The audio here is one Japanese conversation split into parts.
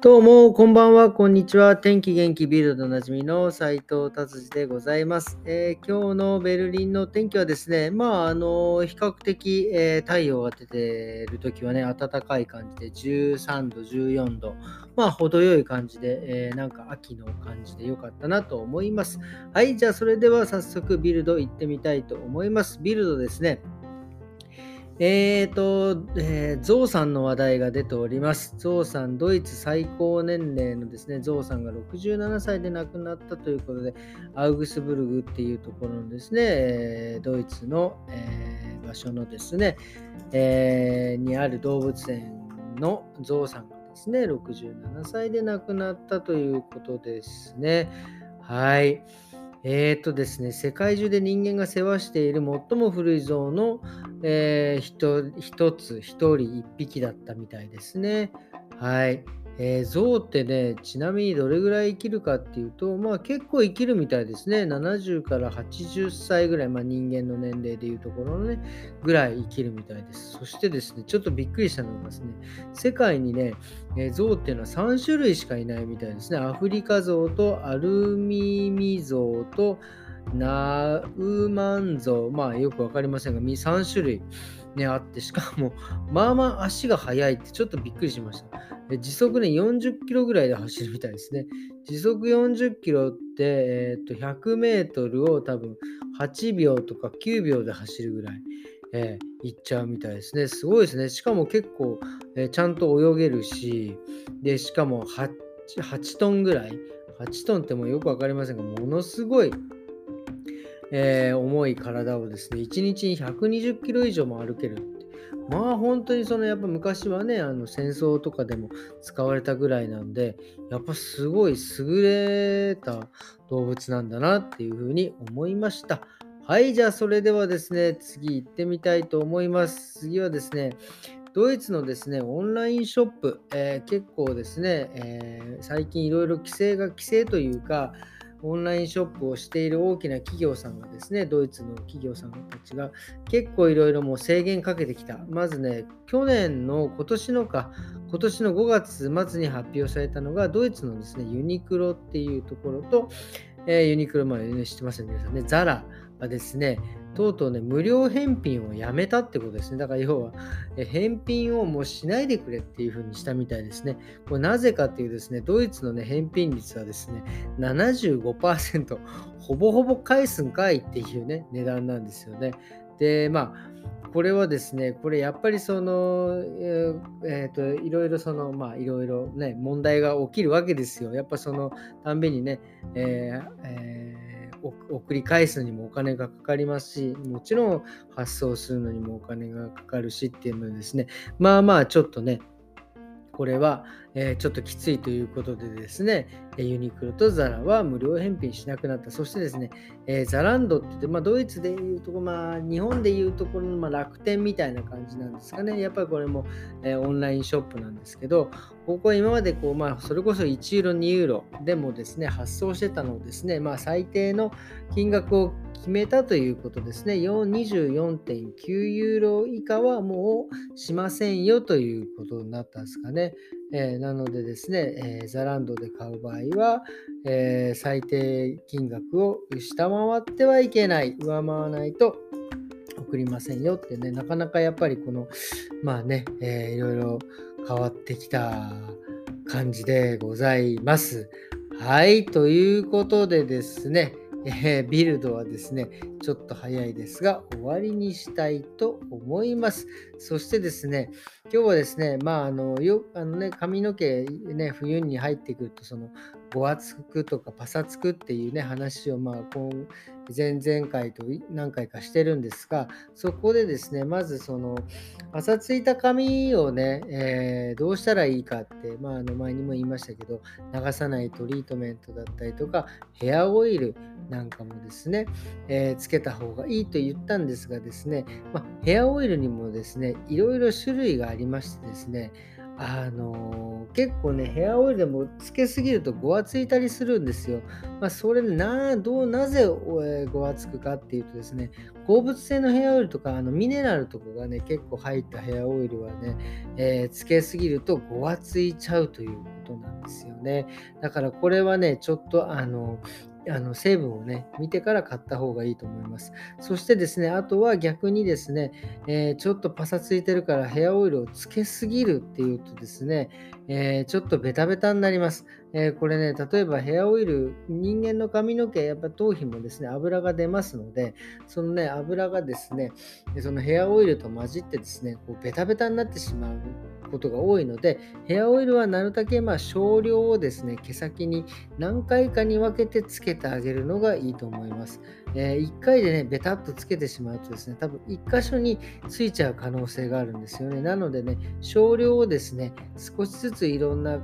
どうも、こんばんは、こんにちは。天気元気ビルドおなじみの斉藤達治でございます、えー、今日のベルリンの天気はですね、まあ、あの、比較的、えー、太陽が出ている時はね、暖かい感じで13度、14度、まあ、程よい感じで、えー、なんか秋の感じで良かったなと思います。はい、じゃあそれでは早速ビルド行ってみたいと思います。ビルドですね。えーと、えー、ゾウさんの話題が出ております。ゾウさん、ドイツ最高年齢のですね、ゾウさんが67歳で亡くなったということで、アウグスブルグっていうところのですね、え、ドイツの、えー、場所のですね、えにある動物園のゾウさんがですね、67歳で亡くなったということですね。はい。えっ、ー、とですね、世界中で人間が世話している最も古い像の、えー、一つ、一人、一匹だったみたいですね。はい。えー、象ってね、ちなみにどれぐらい生きるかっていうと、まあ結構生きるみたいですね。70から80歳ぐらい、まあ人間の年齢でいうところのね、ぐらい生きるみたいです。そしてですね、ちょっとびっくりしたのがですね、世界にね、えー、象っていうのは3種類しかいないみたいですね。アフリカ象とアルミミ象とナウマン象、まあよくわかりませんが、3種類。ね、あって、しかも、まあまあ足が速いってちょっとびっくりしました。で時速ね、40キロぐらいで走るみたいですね。時速40キロって、えー、っと100メートルを多分8秒とか9秒で走るぐらい、えー、行っちゃうみたいですね。すごいですね。しかも結構、えー、ちゃんと泳げるし、で、しかも 8, 8トンぐらい、8トンってもうよくわかりませんが、ものすごい、えー、重い体をですね、1日に120キロ以上も歩けるまあ本当にそのやっぱ昔はね、あの戦争とかでも使われたぐらいなんで、やっぱすごい優れた動物なんだなっていうふうに思いました。はい、じゃあそれではですね、次行ってみたいと思います。次はですね、ドイツのですね、オンラインショップ、えー、結構ですね、えー、最近いろいろ規制が規制というか、オンラインショップをしている大きな企業さんがですね、ドイツの企業さんたちが結構いろいろもう制限かけてきた。まずね、去年の今年のか、今年の5月末に発表されたのが、ドイツのですね、ユニクロっていうところと、えー、ユニクロ、まあ、ね、知ってますよね、皆さんね、ザラがですね、とうとうね、無料返品をやめたってことですね。だから要は、返品をもうしないでくれっていう風にしたみたいですね。これなぜかっていうですね、ドイツのね、返品率はですね、75%、ほぼほぼ返すんかいっていうね、値段なんですよね。で、まあ、これはですね、これやっぱりその、えー、と、いろいろその、まあ、いろいろね、問題が起きるわけですよ。やっぱそのたんびにね、えーえー送り返すのにもお金がかかりますし、もちろん発送するのにもお金がかかるしっていうのですね、まあまあちょっとね、これは、え、ちょっときついということでですね、ユニクロとザラは無料返品しなくなった。そしてですね、え、ザランドってって、まあ、ドイツでいうとこ、まあ、日本でいうところの、まあ、楽天みたいな感じなんですかね。やっぱりこれも、え、オンラインショップなんですけど、ここは今までこう、まあ、それこそ1ユーロ、2ユーロでもですね、発送してたのをですね、まあ、最低の金額を決めたということですね。24.9ユーロ以下はもうしませんよということになったんですかね。えー、なのでですね、えー、ザランドで買う場合は、えー、最低金額を下回ってはいけない、上回らないと送りませんよってね、なかなかやっぱりこの、まあね、えー、いろいろ変わってきた感じでございます。はい、ということでですね、えー、ビルドはですね、ちょっと早いですが、終わりにしたいと思います。そしてですね、今日はですね、まあ、あの、よあのね、髪の毛、ね、冬に入ってくると、その、ごわつくとかパサつくっていうね、話を、まあ、前々回と何回かしてるんですが、そこでですね、まずその、パサついた髪をね、えー、どうしたらいいかって、まあ、あの前にも言いましたけど、流さないトリートメントだったりとか、ヘアオイルなんかもですね、えー、つけた方がいいと言ったんですがですね、まあ、ヘアオイルにもですね、いろいろ種類がありましてですね、あのー、結構ね、ヘアオイルでもつけすぎるとごわついたりするんですよ。まあ、それな、どう、なぜ、ごわつくかっていうとですね、鉱物性のヘアオイルとか、あのミネラルとかがね、結構入ったヘアオイルはね、えー、つけすぎるとごわついちゃうということなんですよね。だからこれはね、ちょっとあの、あの成分をね、見てから買った方がいいと思います。そしてですね、あとは逆にですね、えー、ちょっとパサついてるからヘアオイルをつけすぎるっていうとですね、えー、ちょっとベタベタになります。えー、これね、例えばヘアオイル、人間の髪の毛、やっぱ頭皮もですね、油が出ますので、そのね、油がですね、そのヘアオイルと混じってですね、こうベタベタになってしまうことが多いので、ヘアオイルはなるだけまあ少量をですね、毛先に何回かに分けてつけてあげるのがいいと思います。えー、1回でね、ベタっとつけてしまうとですね、多分1箇所についちゃう可能性があるんですよね。なのでね、少量をですね、少しずついろんな、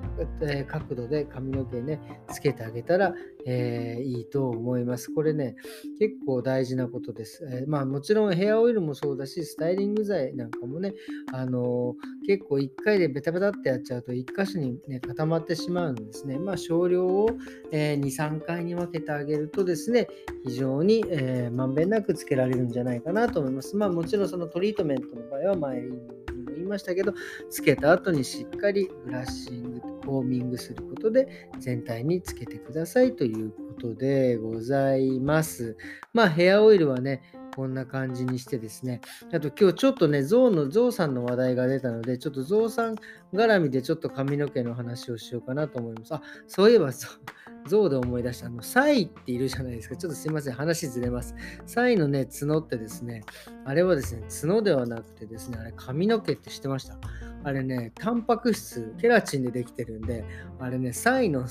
角度で髪の毛ね、つけてあげたら、えー、いいと思います。これね、結構大事なことです。えー、まあもちろんヘアオイルもそうだし、スタイリング剤なんかもね、あのー、結構1回でベタベタってやっちゃうと1箇所にね、固まってしまうんですね。まあ少量を、え2、3回に分けてあげるとですね、非常に、えまんべんなくつけられるんじゃないかなと思います。まあもちろんそのトリートメントの場合は前にも言いましたけど、つけた後にしっかりブラッシング、ォーミングすることで全体につけてくださいということでございます。まあヘアオイルはね、こんな感じにしてですね。あと今日ちょっとね、ゾウの、ゾウさんの話題が出たので、ちょっとゾウさん絡みでちょっと髪の毛の話をしようかなと思います。あ、そういえばそう、ゾウで思い出した、あの、サイっているじゃないですか。ちょっとすいません、話ずれます。サイのね、角ってですね、あれはですね、角ではなくてですね、あれ髪の毛って知ってました？あれね、タンパク質、ケラチンでできてるんで、あれね、サイの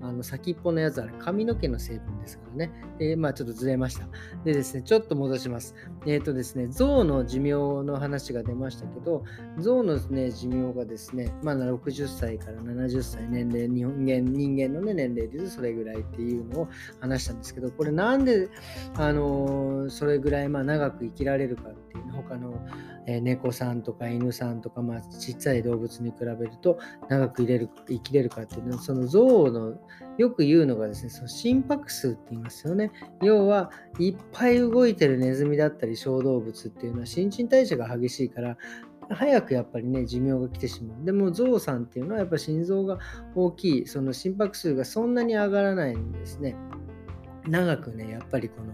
あの先っぽのやつは、髪の毛の成分ですからね。で、まあちょっとずれました。でですね、ちょっと戻します。えっ、ー、とですね、象の寿命の話が出ましたけど、象の、ね、寿命がですね、まあ60歳から70歳年齢、人間人間の、ね、年齢でそれぐらいっていうのを話したんですけど、これなんで、あのー、それぐらいまあ長く生きられるかって、他の、え、猫さんとか犬さんとか、まあ、ちっちゃい動物に比べると長く入れる生きれるかっていうのは、その象のよく言うのがですね、その心拍数って言いますよね。要は、いっぱい動いてるネズミだったり小動物っていうのは新陳代謝が激しいから、早くやっぱりね、寿命が来てしまう。でも、ゾウさんっていうのはやっぱ心臓が大きい、その心拍数がそんなに上がらないんですね。長くね、やっぱりこの、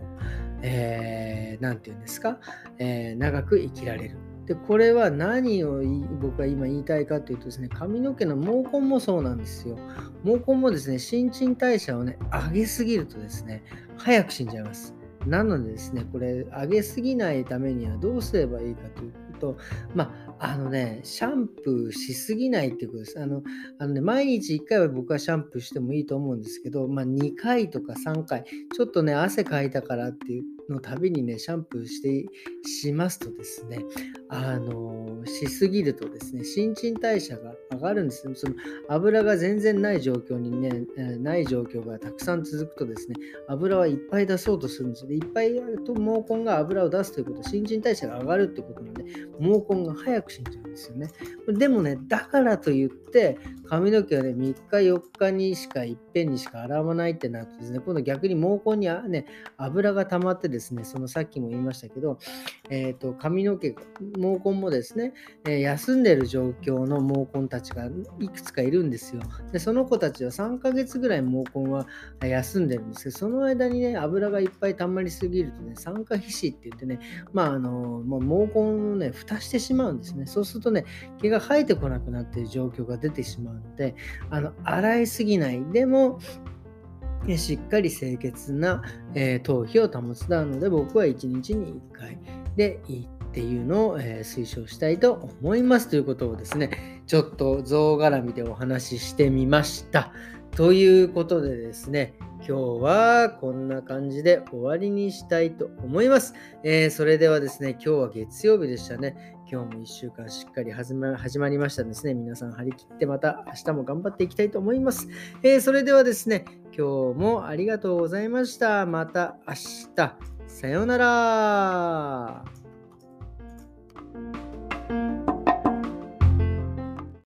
えー、て言うんですか、えー、長く生きられる。で、これは何を僕は今言いたいかというとですね、髪の毛の毛根もそうなんですよ。毛根もですね、新陳代謝をね、上げすぎるとですね、早く死んじゃいます。なのでですね、これ、上げすぎないためにはどうすればいいかというと、まあ、あのね、シャンプーしすぎないってことです。あの、あのね、毎日1回は僕はシャンプーしてもいいと思うんですけど、まあ、2回とか3回、ちょっとね、汗かいたからっていうのたびにね、シャンプーしてしますとですね、あの、しすぎるとですね、新陳代謝が上がるんです。その油が全然ない状況にね、ない状況がたくさん続くとですね、油はいっぱい出そうとするんですよ。で、いっぱいやると毛根が油を出すということ、新陳代謝が上がるってことなので、毛根が早く死んじゃうんですよね。でもね、だからといって、髪の毛はね、3日4日にしかいっぺんにしか洗わないってなるとですね、今度逆に毛根にね、油が溜まってですね、そのさっきも言いましたけど、えっ、ー、と、髪の毛、毛根もですね、え、休んでる状況の毛根たちがいくつかいるんですよ。で、その子たちは3ヶ月ぐらい毛根は休んでるんですけど、その間にね、油がいっぱい溜まりすぎるとね、酸化皮脂って言ってね、まあ、あの、もう毛根をね、蓋してしまうんですね。そうするとね、毛が生えてこなくなっている状況が出てしまうので、あの、洗いすぎない。でも、しっかり清潔な、えー、頭皮を保つなので僕は1日に1回でいいっていうのを、え、推奨したいと思いますということをですねちょっと象絡みでお話ししてみましたということでですね今日はこんな感じで終わりにしたいと思います。えー、それではですね、今日は月曜日でしたね。今日も1週間しっかり始ま始まりましたですね。皆さん張り切ってまた明日も頑張っていきたいと思います。えー、それではですね、今日もありがとうございました。また明日。さようなら。